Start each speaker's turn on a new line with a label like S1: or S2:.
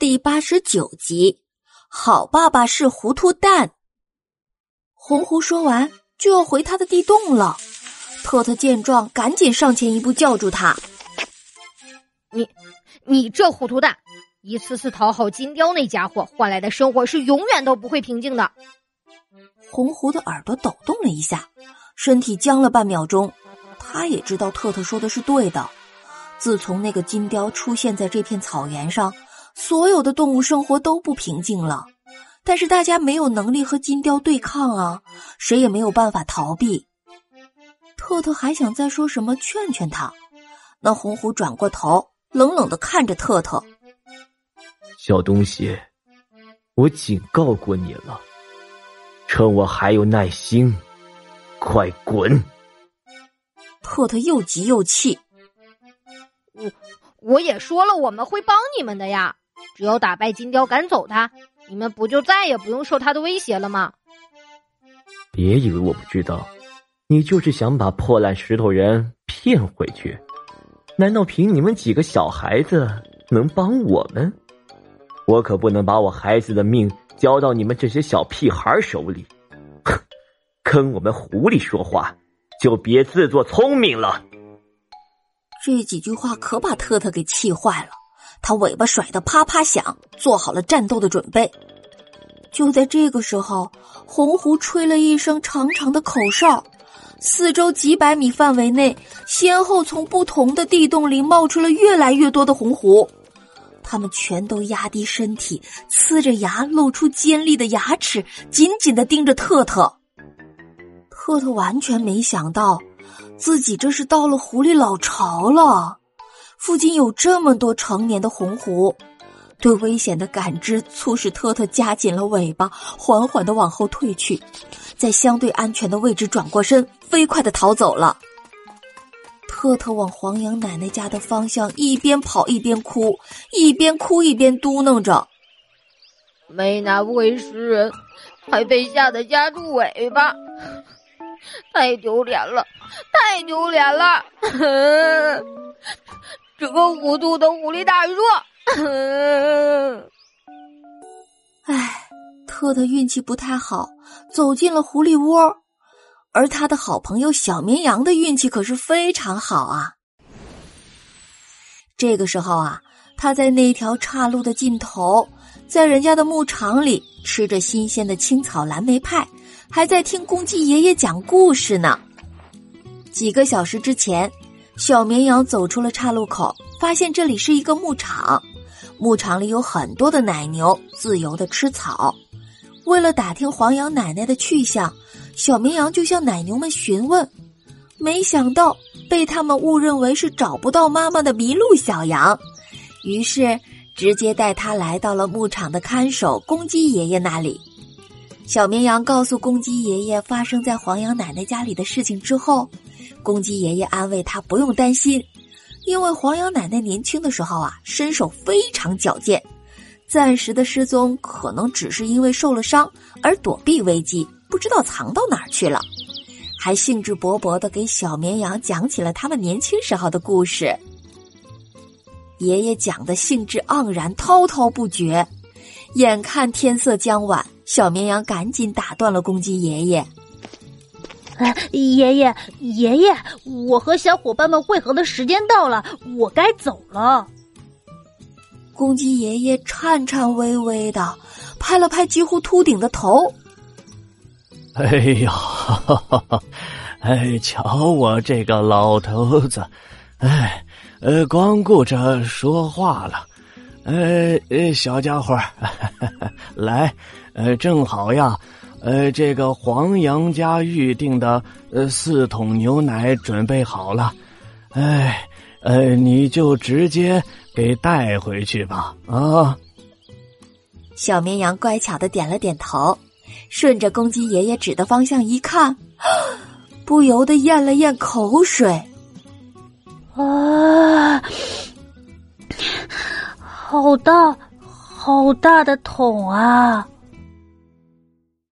S1: 第八十九集，好爸爸是糊涂蛋。红狐说完就要回他的地洞了，特特见状赶紧上前一步叫住他：“
S2: 你，你这糊涂蛋，一次次讨好金雕那家伙换来的生活是永远都不会平静的。”
S1: 红狐的耳朵抖动了一下，身体僵了半秒钟，他也知道特特说的是对的。自从那个金雕出现在这片草原上。所有的动物生活都不平静了，但是大家没有能力和金雕对抗啊，谁也没有办法逃避。特特还想再说什么劝劝他，那红虎转过头，冷冷的看着特特：“
S3: 小东西，我警告过你了，趁我还有耐心，快滚！”
S1: 特特又急又气：“
S2: 我我也说了，我们会帮你们的呀。”只要打败金雕，赶走他，你们不就再也不用受他的威胁了吗？
S3: 别以为我不知道，你就是想把破烂石头人骗回去。难道凭你们几个小孩子能帮我们？我可不能把我孩子的命交到你们这些小屁孩手里。哼，跟我们狐狸说话，就别自作聪明了。
S1: 这几句话可把特特给气坏了。他尾巴甩得啪啪响，做好了战斗的准备。就在这个时候，红狐吹了一声长长的口哨，四周几百米范围内，先后从不同的地洞里冒出了越来越多的红狐。他们全都压低身体，呲着牙，露出尖利的牙齿，紧紧的盯着特特。特特完全没想到，自己这是到了狐狸老巢了。附近有这么多成年的红狐，对危险的感知促使特特夹紧了尾巴，缓缓的往后退去，在相对安全的位置转过身，飞快的逃走了。特特往黄羊奶奶家的方向一边跑一边哭，一边哭一边嘟囔着：“
S2: 没那回事，还被吓得夹住尾巴，太丢脸了，太丢脸了。”这个糊涂的狐狸大叔，
S1: 唉，特特运气不太好，走进了狐狸窝，而他的好朋友小绵羊的运气可是非常好啊。这个时候啊，他在那条岔路的尽头，在人家的牧场里吃着新鲜的青草蓝莓派，还在听公鸡爷爷讲故事呢。几个小时之前。小绵羊走出了岔路口，发现这里是一个牧场。牧场里有很多的奶牛自由的吃草。为了打听黄羊奶奶的去向，小绵羊就向奶牛们询问。没想到被他们误认为是找不到妈妈的迷路小羊，于是直接带他来到了牧场的看守公鸡爷爷那里。小绵羊告诉公鸡爷爷发生在黄羊奶奶家里的事情之后。公鸡爷爷安慰他不用担心，因为黄羊奶奶年轻的时候啊，身手非常矫健，暂时的失踪可能只是因为受了伤而躲避危机，不知道藏到哪儿去了。还兴致勃勃的给小绵羊讲起了他们年轻时候的故事。爷爷讲的兴致盎然，滔滔不绝。眼看天色将晚，小绵羊赶紧打断了公鸡爷爷。
S4: 爷爷，爷爷，我和小伙伴们汇合的时间到了，我该走了。
S1: 公鸡爷爷颤颤巍巍的拍了拍几乎秃顶的头。
S5: 哎呀，哎，瞧我这个老头子，哎，呃，光顾着说话了。呃，小家伙，来，呃，正好呀。呃，这个黄羊家预定的呃四桶牛奶准备好了，哎，呃，你就直接给带回去吧，啊！
S1: 小绵羊乖巧的点了点头，顺着公鸡爷爷指的方向一看，不由得咽了咽口水，
S4: 啊，好大，好大的桶啊！